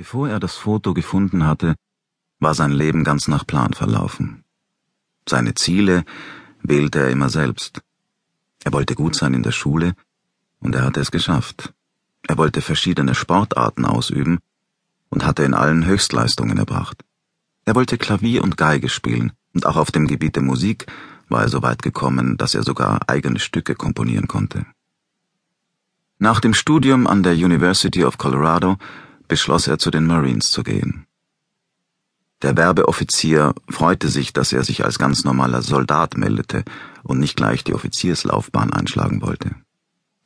Bevor er das Foto gefunden hatte, war sein Leben ganz nach Plan verlaufen. Seine Ziele wählte er immer selbst. Er wollte gut sein in der Schule, und er hatte es geschafft. Er wollte verschiedene Sportarten ausüben und hatte in allen Höchstleistungen erbracht. Er wollte Klavier und Geige spielen, und auch auf dem Gebiet der Musik war er so weit gekommen, dass er sogar eigene Stücke komponieren konnte. Nach dem Studium an der University of Colorado beschloss er zu den Marines zu gehen. Der Werbeoffizier freute sich, dass er sich als ganz normaler Soldat meldete und nicht gleich die Offizierslaufbahn einschlagen wollte.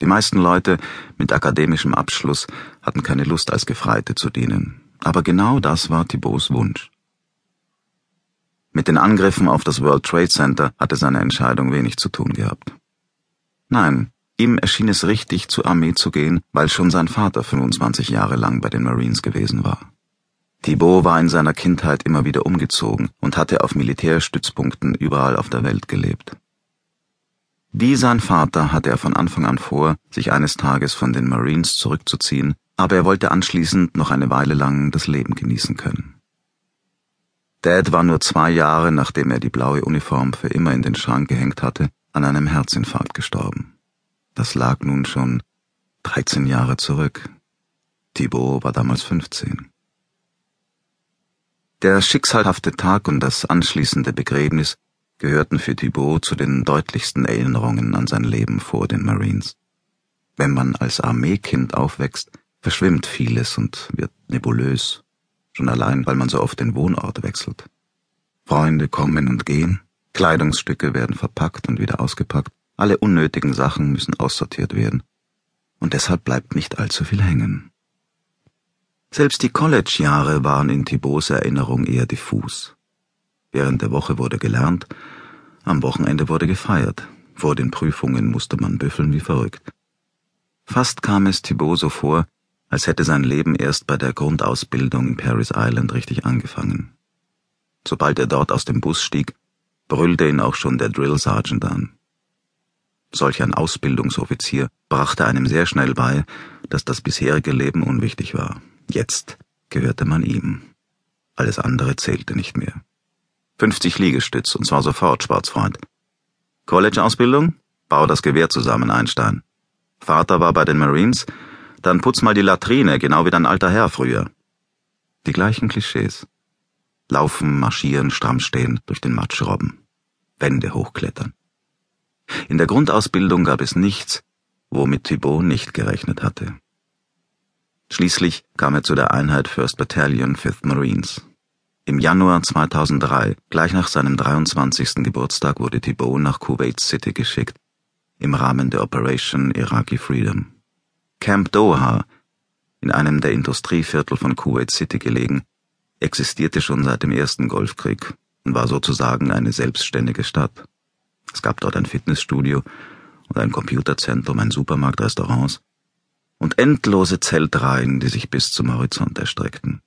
Die meisten Leute mit akademischem Abschluss hatten keine Lust als Gefreite zu dienen, aber genau das war Thibauts Wunsch. Mit den Angriffen auf das World Trade Center hatte seine Entscheidung wenig zu tun gehabt. Nein, Ihm erschien es richtig, zur Armee zu gehen, weil schon sein Vater 25 Jahre lang bei den Marines gewesen war. Thibaut war in seiner Kindheit immer wieder umgezogen und hatte auf Militärstützpunkten überall auf der Welt gelebt. Wie sein Vater hatte er von Anfang an vor, sich eines Tages von den Marines zurückzuziehen, aber er wollte anschließend noch eine Weile lang das Leben genießen können. Dad war nur zwei Jahre, nachdem er die blaue Uniform für immer in den Schrank gehängt hatte, an einem Herzinfarkt gestorben. Das lag nun schon 13 Jahre zurück. Thibaut war damals 15. Der schicksalhafte Tag und das anschließende Begräbnis gehörten für Thibaut zu den deutlichsten Erinnerungen an sein Leben vor den Marines. Wenn man als Armeekind aufwächst, verschwimmt vieles und wird nebulös, schon allein, weil man so oft den Wohnort wechselt. Freunde kommen und gehen, Kleidungsstücke werden verpackt und wieder ausgepackt, alle unnötigen Sachen müssen aussortiert werden. Und deshalb bleibt nicht allzu viel hängen. Selbst die College-Jahre waren in Thibauts Erinnerung eher diffus. Während der Woche wurde gelernt, am Wochenende wurde gefeiert, vor den Prüfungen musste man büffeln wie verrückt. Fast kam es Thibaut so vor, als hätte sein Leben erst bei der Grundausbildung in Paris Island richtig angefangen. Sobald er dort aus dem Bus stieg, brüllte ihn auch schon der Drill Sergeant an. Solch ein Ausbildungsoffizier brachte einem sehr schnell bei, dass das bisherige Leben unwichtig war. Jetzt gehörte man ihm. Alles andere zählte nicht mehr. 50 Liegestütz, und zwar sofort, Schwarzfreund. College-Ausbildung? Bau das Gewehr zusammen, Einstein. Vater war bei den Marines? Dann putz mal die Latrine, genau wie dein alter Herr früher. Die gleichen Klischees. Laufen, marschieren, stramm stehen, durch den Matsch robben. Wände hochklettern. In der Grundausbildung gab es nichts, womit Thibaut nicht gerechnet hatte. Schließlich kam er zu der Einheit First Battalion Fifth Marines. Im Januar 2003, gleich nach seinem 23. Geburtstag, wurde Thibaut nach Kuwait City geschickt, im Rahmen der Operation Iraqi Freedom. Camp Doha, in einem der Industrieviertel von Kuwait City gelegen, existierte schon seit dem ersten Golfkrieg und war sozusagen eine selbstständige Stadt. Es gab dort ein Fitnessstudio und ein Computerzentrum, ein Supermarkt, Restaurants und endlose Zeltreihen, die sich bis zum Horizont erstreckten.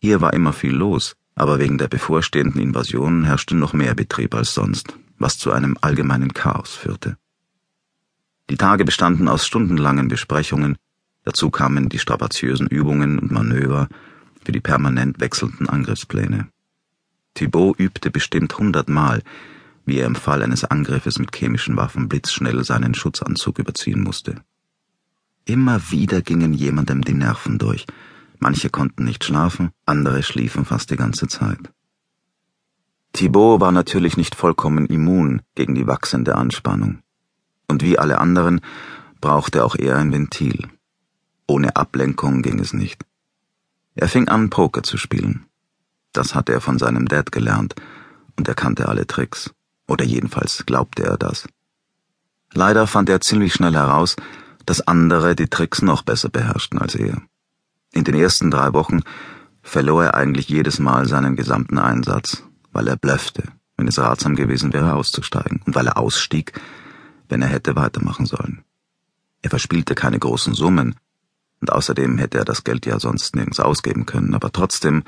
Hier war immer viel los, aber wegen der bevorstehenden Invasion herrschte noch mehr Betrieb als sonst, was zu einem allgemeinen Chaos führte. Die Tage bestanden aus stundenlangen Besprechungen, dazu kamen die strapaziösen Übungen und Manöver für die permanent wechselnden Angriffspläne. Thibaut übte bestimmt hundertmal, wie er im Fall eines Angriffes mit chemischen Waffen blitzschnell seinen Schutzanzug überziehen musste. Immer wieder gingen jemandem die Nerven durch. Manche konnten nicht schlafen, andere schliefen fast die ganze Zeit. Thibaut war natürlich nicht vollkommen immun gegen die wachsende Anspannung. Und wie alle anderen brauchte auch er ein Ventil. Ohne Ablenkung ging es nicht. Er fing an, Poker zu spielen. Das hatte er von seinem Dad gelernt, und er kannte alle Tricks. Oder jedenfalls glaubte er das. Leider fand er ziemlich schnell heraus, dass andere die Tricks noch besser beherrschten als er. In den ersten drei Wochen verlor er eigentlich jedes Mal seinen gesamten Einsatz, weil er blöffte, wenn es ratsam gewesen wäre, auszusteigen, und weil er ausstieg, wenn er hätte weitermachen sollen. Er verspielte keine großen Summen, und außerdem hätte er das Geld ja sonst nirgends ausgeben können, aber trotzdem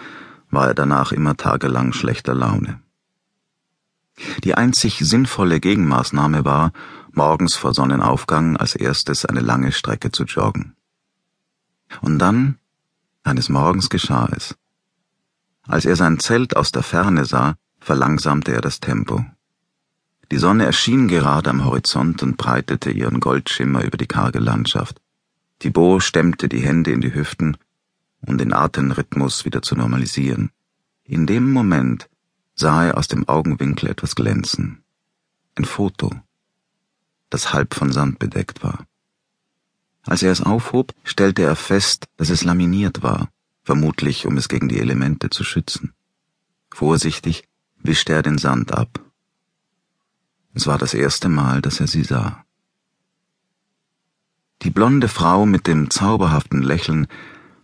war er danach immer tagelang schlechter Laune. Die einzig sinnvolle Gegenmaßnahme war, morgens vor Sonnenaufgang als erstes eine lange Strecke zu joggen. Und dann Eines Morgens geschah es. Als er sein Zelt aus der Ferne sah, verlangsamte er das Tempo. Die Sonne erschien gerade am Horizont und breitete ihren Goldschimmer über die karge Landschaft. Thibaut stemmte die Hände in die Hüften, um den Atemrhythmus wieder zu normalisieren. In dem Moment sah er aus dem Augenwinkel etwas glänzen. Ein Foto, das halb von Sand bedeckt war. Als er es aufhob, stellte er fest, dass es laminiert war, vermutlich um es gegen die Elemente zu schützen. Vorsichtig wischte er den Sand ab. Es war das erste Mal, dass er sie sah. Die blonde Frau mit dem zauberhaften Lächeln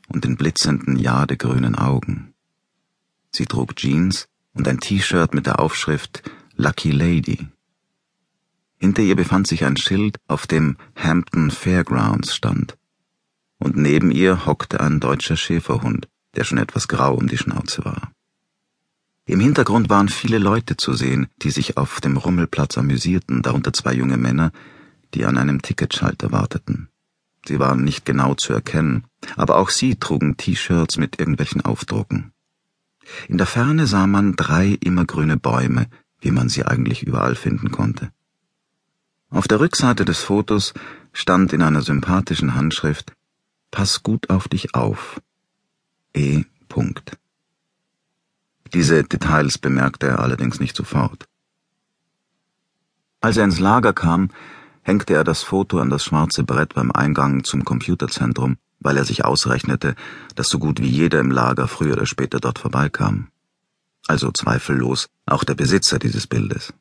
und den blitzenden jadegrünen Augen. Sie trug Jeans und ein T-Shirt mit der Aufschrift Lucky Lady. Hinter ihr befand sich ein Schild, auf dem Hampton Fairgrounds stand. Und neben ihr hockte ein deutscher Schäferhund, der schon etwas grau um die Schnauze war. Im Hintergrund waren viele Leute zu sehen, die sich auf dem Rummelplatz amüsierten, darunter zwei junge Männer, die an einem Ticketschalter warteten. Sie waren nicht genau zu erkennen, aber auch sie trugen T-Shirts mit irgendwelchen Aufdrucken. In der Ferne sah man drei immergrüne Bäume, wie man sie eigentlich überall finden konnte. Auf der Rückseite des Fotos stand in einer sympathischen Handschrift Pass gut auf dich auf. E. Punkt. Diese Details bemerkte er allerdings nicht sofort. Als er ins Lager kam, hängte er das Foto an das schwarze Brett beim Eingang zum Computerzentrum, weil er sich ausrechnete, dass so gut wie jeder im Lager früher oder später dort vorbeikam. Also zweifellos auch der Besitzer dieses Bildes.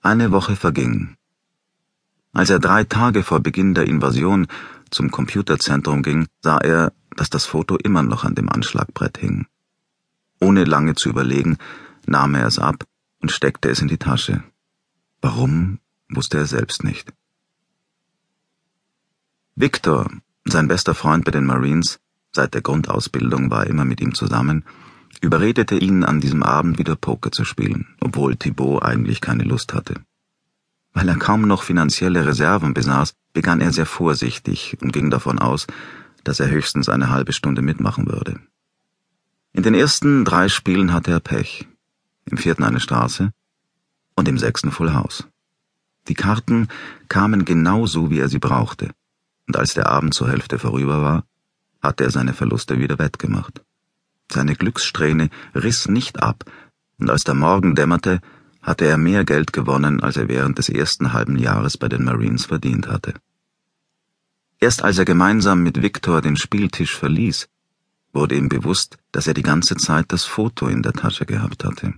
Eine Woche verging. Als er drei Tage vor Beginn der Invasion zum Computerzentrum ging, sah er, dass das Foto immer noch an dem Anschlagbrett hing. Ohne lange zu überlegen, nahm er es ab und steckte es in die Tasche. Warum, wusste er selbst nicht. Victor, sein bester Freund bei den Marines, seit der Grundausbildung war er immer mit ihm zusammen, überredete ihn, an diesem Abend wieder Poker zu spielen, obwohl Thibaut eigentlich keine Lust hatte. Weil er kaum noch finanzielle Reserven besaß, begann er sehr vorsichtig und ging davon aus, dass er höchstens eine halbe Stunde mitmachen würde. In den ersten drei Spielen hatte er Pech, im vierten eine Straße und im sechsten Full House. Die Karten kamen genau so, wie er sie brauchte, und als der Abend zur Hälfte vorüber war, hatte er seine Verluste wieder wettgemacht. Seine Glückssträhne riss nicht ab, und als der Morgen dämmerte, hatte er mehr Geld gewonnen, als er während des ersten halben Jahres bei den Marines verdient hatte. Erst als er gemeinsam mit Victor den Spieltisch verließ, wurde ihm bewusst, dass er die ganze Zeit das Foto in der Tasche gehabt hatte.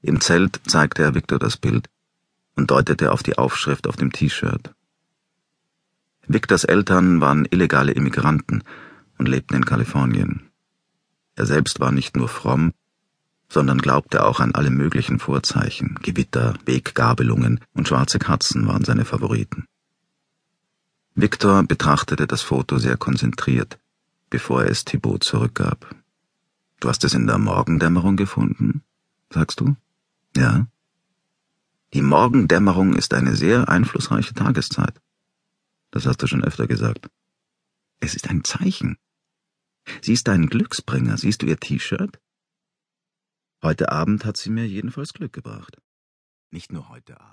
Im Zelt zeigte er Victor das Bild und deutete auf die Aufschrift auf dem T-Shirt. Victors Eltern waren illegale Immigranten und lebten in Kalifornien. Er selbst war nicht nur fromm, sondern glaubte auch an alle möglichen Vorzeichen, Gewitter, Weggabelungen und schwarze Katzen waren seine Favoriten. Victor betrachtete das Foto sehr konzentriert, bevor er es Thibaut zurückgab. Du hast es in der Morgendämmerung gefunden, sagst du? Ja. Die Morgendämmerung ist eine sehr einflussreiche Tageszeit. Das hast du schon öfter gesagt. Es ist ein Zeichen. Sie ist dein Glücksbringer. Siehst du ihr T-Shirt? Heute Abend hat sie mir jedenfalls Glück gebracht. Nicht nur heute Abend.